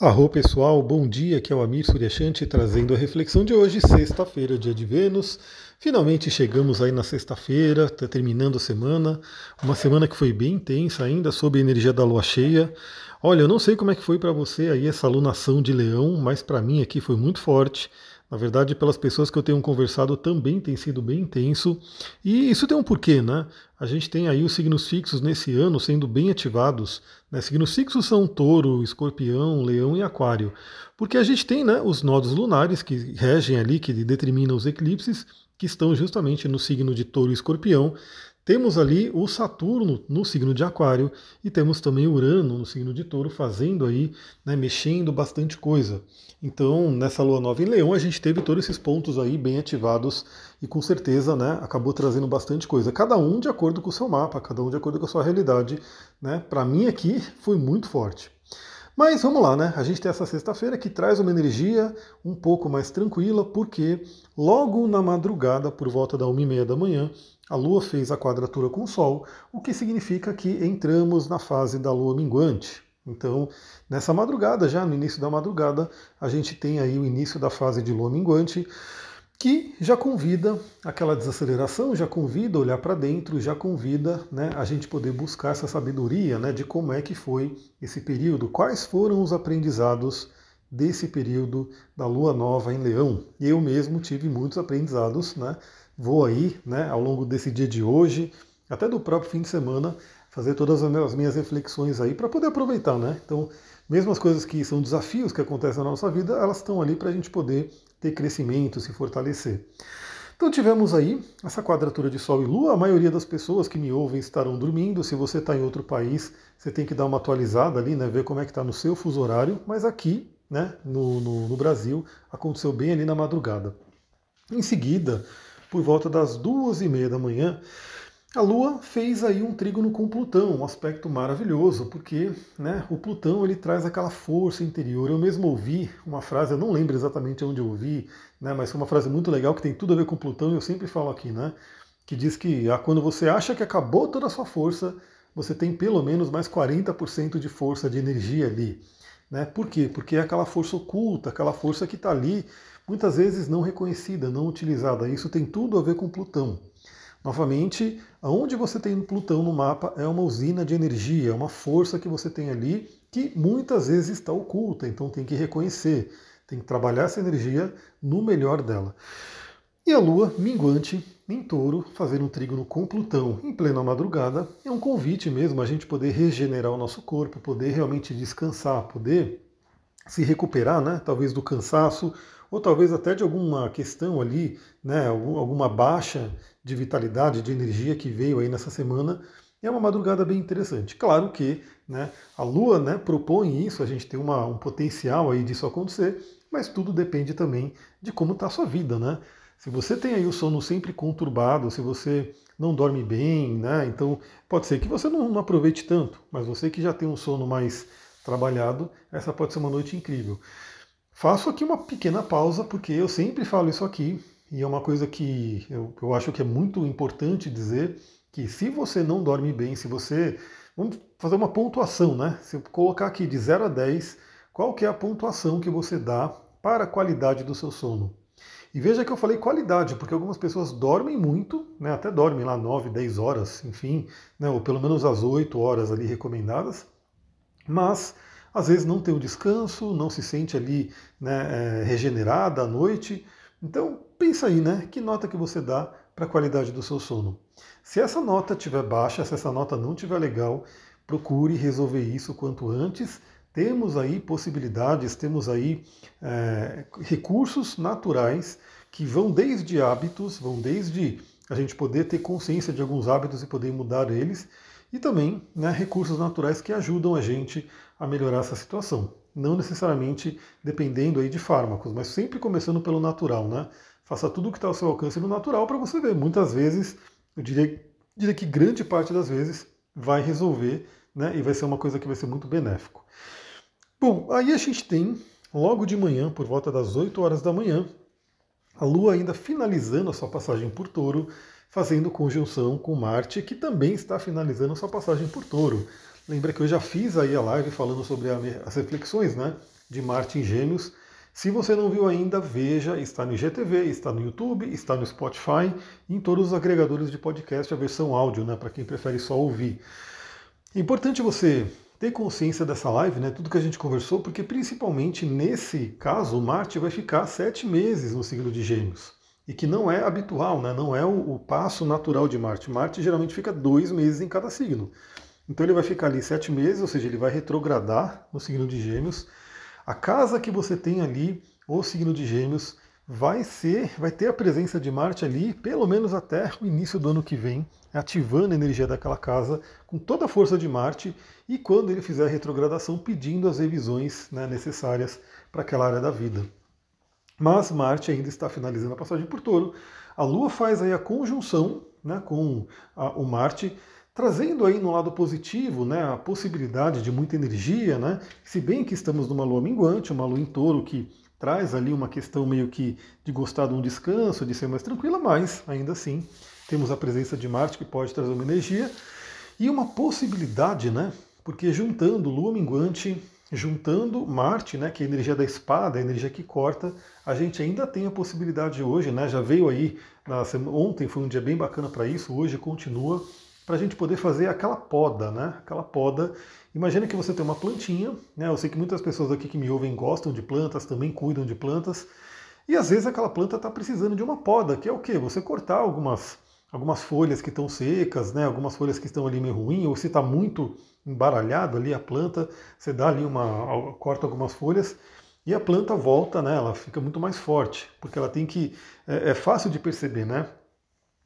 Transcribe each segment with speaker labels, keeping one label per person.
Speaker 1: Arro pessoal, bom dia, aqui é o Amir Suryashanti trazendo a reflexão de hoje, sexta-feira, dia de Vênus. Finalmente chegamos aí na sexta-feira, está terminando a semana, uma semana que foi bem intensa ainda, sob a energia da lua cheia. Olha, eu não sei como é que foi para você aí essa alunação de leão, mas para mim aqui foi muito forte. Na verdade, pelas pessoas que eu tenho conversado, também tem sido bem intenso. E isso tem um porquê, né? A gente tem aí os signos fixos nesse ano sendo bem ativados. Né? Signos fixos são touro, escorpião, leão e aquário. Porque a gente tem né, os nodos lunares que regem ali, que determinam os eclipses, que estão justamente no signo de touro e escorpião. Temos ali o Saturno no signo de Aquário e temos também Urano no signo de Touro fazendo aí, né, mexendo bastante coisa. Então, nessa lua nova em Leão, a gente teve todos esses pontos aí bem ativados e com certeza, né, acabou trazendo bastante coisa. Cada um de acordo com o seu mapa, cada um de acordo com a sua realidade, né? Para mim aqui foi muito forte. Mas vamos lá, né? A gente tem essa sexta-feira que traz uma energia um pouco mais tranquila, porque logo na madrugada, por volta da uma e meia da manhã, a Lua fez a quadratura com o Sol, o que significa que entramos na fase da Lua minguante. Então, nessa madrugada, já no início da madrugada, a gente tem aí o início da fase de Lua minguante que já convida aquela desaceleração, já convida olhar para dentro, já convida né, a gente poder buscar essa sabedoria né, de como é que foi esse período, quais foram os aprendizados desse período da lua nova em Leão. Eu mesmo tive muitos aprendizados, né? Vou aí, né, ao longo desse dia de hoje, até do próprio fim de semana, fazer todas as minhas reflexões aí para poder aproveitar, né? Então, mesmo as coisas que são desafios que acontecem na nossa vida, elas estão ali para a gente poder ter crescimento, se fortalecer. Então tivemos aí essa quadratura de Sol e Lua. A maioria das pessoas que me ouvem estarão dormindo. Se você está em outro país, você tem que dar uma atualizada ali, né? Ver como é que está no seu fuso horário. Mas aqui, né, no, no, no Brasil, aconteceu bem ali na madrugada. Em seguida, por volta das duas e meia da manhã, a Lua fez aí um trígono com Plutão, um aspecto maravilhoso, porque né, o Plutão ele traz aquela força interior. Eu mesmo ouvi uma frase, eu não lembro exatamente onde eu ouvi, né, mas foi uma frase muito legal que tem tudo a ver com Plutão, e eu sempre falo aqui, né, que diz que ah, quando você acha que acabou toda a sua força, você tem pelo menos mais 40% de força, de energia ali. Né? Por quê? Porque é aquela força oculta, aquela força que está ali, muitas vezes não reconhecida, não utilizada. Isso tem tudo a ver com Plutão. Novamente, aonde você tem Plutão no mapa é uma usina de energia, é uma força que você tem ali que muitas vezes está oculta, então tem que reconhecer, tem que trabalhar essa energia no melhor dela. E a Lua minguante em touro, fazendo um trígono com Plutão em plena madrugada, é um convite mesmo a gente poder regenerar o nosso corpo, poder realmente descansar, poder se recuperar, né? Talvez do cansaço, ou talvez até de alguma questão ali, né? Alguma baixa de vitalidade, de energia que veio aí nessa semana. É uma madrugada bem interessante. Claro que né, a Lua né, propõe isso, a gente tem uma, um potencial aí disso acontecer, mas tudo depende também de como está a sua vida, né? Se você tem aí o sono sempre conturbado, se você não dorme bem, né? Então pode ser que você não, não aproveite tanto, mas você que já tem um sono mais trabalhado, essa pode ser uma noite incrível. Faço aqui uma pequena pausa, porque eu sempre falo isso aqui, e é uma coisa que eu, eu acho que é muito importante dizer, que se você não dorme bem, se você. Vamos fazer uma pontuação, né? Se eu colocar aqui de 0 a 10, qual que é a pontuação que você dá para a qualidade do seu sono? E veja que eu falei qualidade, porque algumas pessoas dormem muito, né, até dormem lá 9, 10 horas, enfim, né, ou pelo menos as 8 horas ali recomendadas, mas às vezes não tem o descanso, não se sente ali né, é, regenerada à noite. Então pensa aí, né? Que nota que você dá para a qualidade do seu sono? Se essa nota estiver baixa, se essa nota não estiver legal, procure resolver isso quanto antes temos aí possibilidades, temos aí é, recursos naturais que vão desde hábitos, vão desde a gente poder ter consciência de alguns hábitos e poder mudar eles, e também né, recursos naturais que ajudam a gente a melhorar essa situação. Não necessariamente dependendo aí de fármacos, mas sempre começando pelo natural, né? Faça tudo o que está ao seu alcance no natural para você ver. Muitas vezes, eu diria, diria que grande parte das vezes vai resolver né, e vai ser uma coisa que vai ser muito benéfico. Bom, aí a gente tem, logo de manhã, por volta das 8 horas da manhã, a Lua ainda finalizando a sua passagem por touro, fazendo conjunção com Marte, que também está finalizando a sua passagem por touro. Lembra que eu já fiz aí a live falando sobre as reflexões, né? de Marte em Gêmeos. Se você não viu ainda, veja, está no IGTV, está no YouTube, está no Spotify, em todos os agregadores de podcast, a versão áudio, né, para quem prefere só ouvir. É importante você ter consciência dessa live, né, tudo que a gente conversou, porque principalmente nesse caso, Marte vai ficar sete meses no signo de Gêmeos e que não é habitual, né? não é o, o, passo natural de Marte. Marte geralmente fica dois meses em cada signo. Então ele vai ficar ali sete meses, ou seja, ele vai retrogradar no signo de Gêmeos. A casa que você tem ali, o signo de Gêmeos, vai ser, vai ter a presença de Marte ali, pelo menos até o início do ano que vem, ativando a energia daquela casa com toda a força de Marte e quando ele fizer a retrogradação, pedindo as revisões né, necessárias para aquela área da vida. Mas Marte ainda está finalizando a passagem por Touro. A Lua faz aí a conjunção né, com a, o Marte, trazendo aí no lado positivo né, a possibilidade de muita energia, né? Se bem que estamos numa lua minguante, uma lua em touro que traz ali uma questão meio que de gostar de um descanso, de ser mais tranquila, mas ainda assim temos a presença de Marte que pode trazer uma energia e uma possibilidade, né? Porque juntando lua minguante, juntando Marte, né, que é a energia da espada, a energia que corta, a gente ainda tem a possibilidade hoje, né, já veio aí, na, ontem foi um dia bem bacana para isso, hoje continua, para a gente poder fazer aquela poda, né, aquela poda. Imagina que você tem uma plantinha, né, eu sei que muitas pessoas aqui que me ouvem gostam de plantas, também cuidam de plantas, e às vezes aquela planta está precisando de uma poda, que é o quê? Você cortar algumas algumas folhas que estão secas, né, algumas folhas que estão ali meio ruim, ou se está muito embaralhado ali a planta, você dá ali uma. corta algumas folhas e a planta volta, né, ela fica muito mais forte, porque ela tem que. É, é fácil de perceber, né?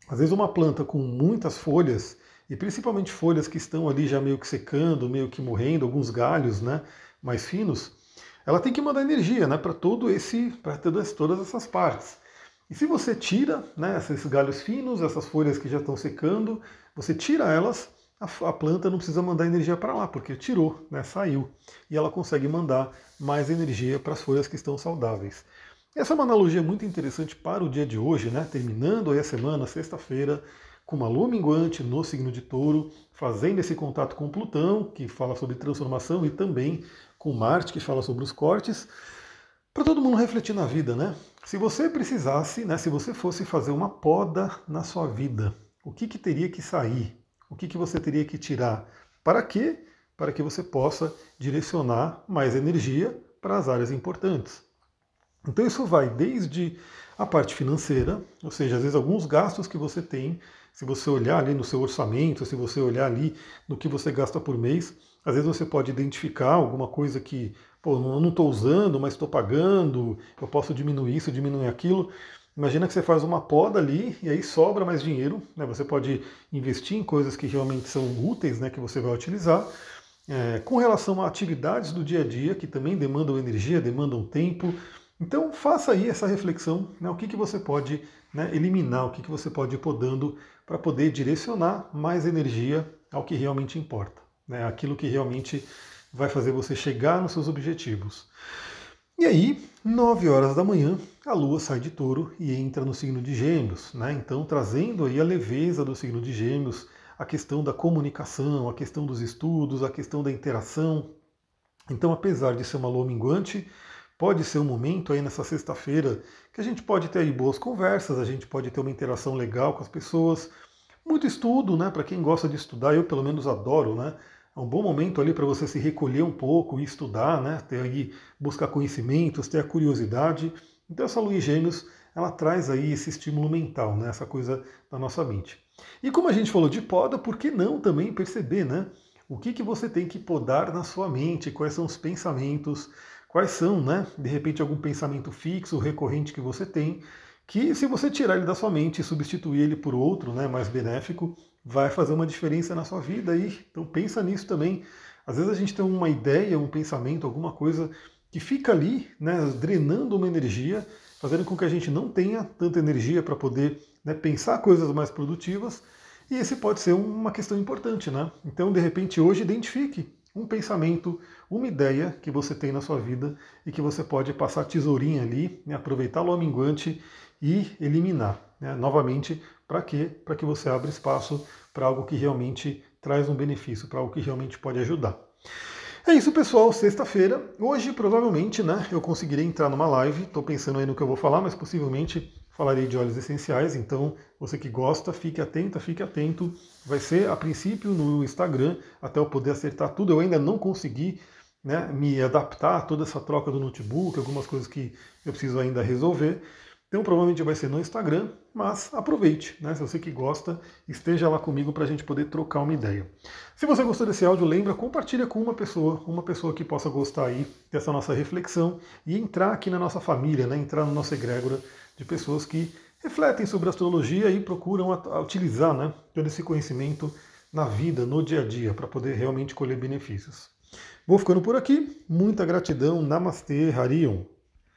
Speaker 1: Às vezes uma planta com muitas folhas, e principalmente folhas que estão ali já meio que secando, meio que morrendo, alguns galhos né, mais finos, ela tem que mandar energia né, para todo esse, para todas, essas partes. E se você tira né, esses galhos finos, essas folhas que já estão secando, você tira elas, a, a planta não precisa mandar energia para lá, porque tirou, né, saiu. E ela consegue mandar mais energia para as folhas que estão saudáveis. Essa é uma analogia muito interessante para o dia de hoje, né? terminando aí a semana, sexta-feira, com uma lua minguante no signo de touro, fazendo esse contato com Plutão, que fala sobre transformação, e também com Marte, que fala sobre os cortes para todo mundo refletir na vida, né? Se você precisasse, né, se você fosse fazer uma poda na sua vida, o que, que teria que sair? O que, que você teria que tirar? Para quê? Para que você possa direcionar mais energia para as áreas importantes. Então isso vai desde a parte financeira, ou seja, às vezes alguns gastos que você tem, se você olhar ali no seu orçamento, se você olhar ali no que você gasta por mês, às vezes você pode identificar alguma coisa que pô, eu não estou usando, mas estou pagando, eu posso diminuir isso, diminuir aquilo. Imagina que você faz uma poda ali e aí sobra mais dinheiro. Né? Você pode investir em coisas que realmente são úteis, né, que você vai utilizar. É, com relação a atividades do dia a dia, que também demandam energia, demandam tempo. Então faça aí essa reflexão, né, o que, que você pode né, eliminar, o que, que você pode ir podando para poder direcionar mais energia ao que realmente importa, né, aquilo que realmente vai fazer você chegar nos seus objetivos. E aí, 9 horas da manhã, a Lua sai de touro e entra no signo de Gêmeos, né? Então, trazendo aí a leveza do signo de Gêmeos, a questão da comunicação, a questão dos estudos, a questão da interação. Então, apesar de ser uma lua minguante, pode ser um momento aí nessa sexta-feira que a gente pode ter aí boas conversas, a gente pode ter uma interação legal com as pessoas, muito estudo, né? Para quem gosta de estudar, eu pelo menos adoro, né? É um bom momento ali para você se recolher um pouco e estudar, né? Ter aí, buscar conhecimentos, ter a curiosidade. Então essa em gêmeos, ela traz aí esse estímulo mental, né? Essa coisa da nossa mente. E como a gente falou de poda, por que não também perceber, né? O que, que você tem que podar na sua mente, quais são os pensamentos, quais são, né? De repente algum pensamento fixo, recorrente que você tem, que se você tirar ele da sua mente e substituir ele por outro, né, mais benéfico, vai fazer uma diferença na sua vida aí. Então pensa nisso também. Às vezes a gente tem uma ideia, um pensamento, alguma coisa que fica ali, né, drenando uma energia, fazendo com que a gente não tenha tanta energia para poder né, pensar coisas mais produtivas. E esse pode ser uma questão importante, né? Então, de repente, hoje identifique um pensamento, uma ideia que você tem na sua vida e que você pode passar tesourinha ali, né, aproveitar o minguante e eliminar. Né? Novamente, para quê? Para que você abra espaço para algo que realmente traz um benefício, para algo que realmente pode ajudar. É isso, pessoal. Sexta-feira. Hoje, provavelmente, né, eu conseguirei entrar numa live. Estou pensando aí no que eu vou falar, mas possivelmente falarei de óleos essenciais. Então, você que gosta, fique atenta, fique atento. Vai ser, a princípio, no Instagram, até eu poder acertar tudo. Eu ainda não consegui né, me adaptar a toda essa troca do notebook, algumas coisas que eu preciso ainda resolver. Então provavelmente vai ser no Instagram, mas aproveite, né? Se você que gosta, esteja lá comigo para a gente poder trocar uma ideia. Se você gostou desse áudio, lembra, compartilha com uma pessoa, uma pessoa que possa gostar aí dessa nossa reflexão e entrar aqui na nossa família, né? Entrar na nossa egrégora de pessoas que refletem sobre astrologia e procuram utilizar né, todo esse conhecimento na vida, no dia a dia, para poder realmente colher benefícios. Vou ficando por aqui. Muita gratidão. Namastê, Harion.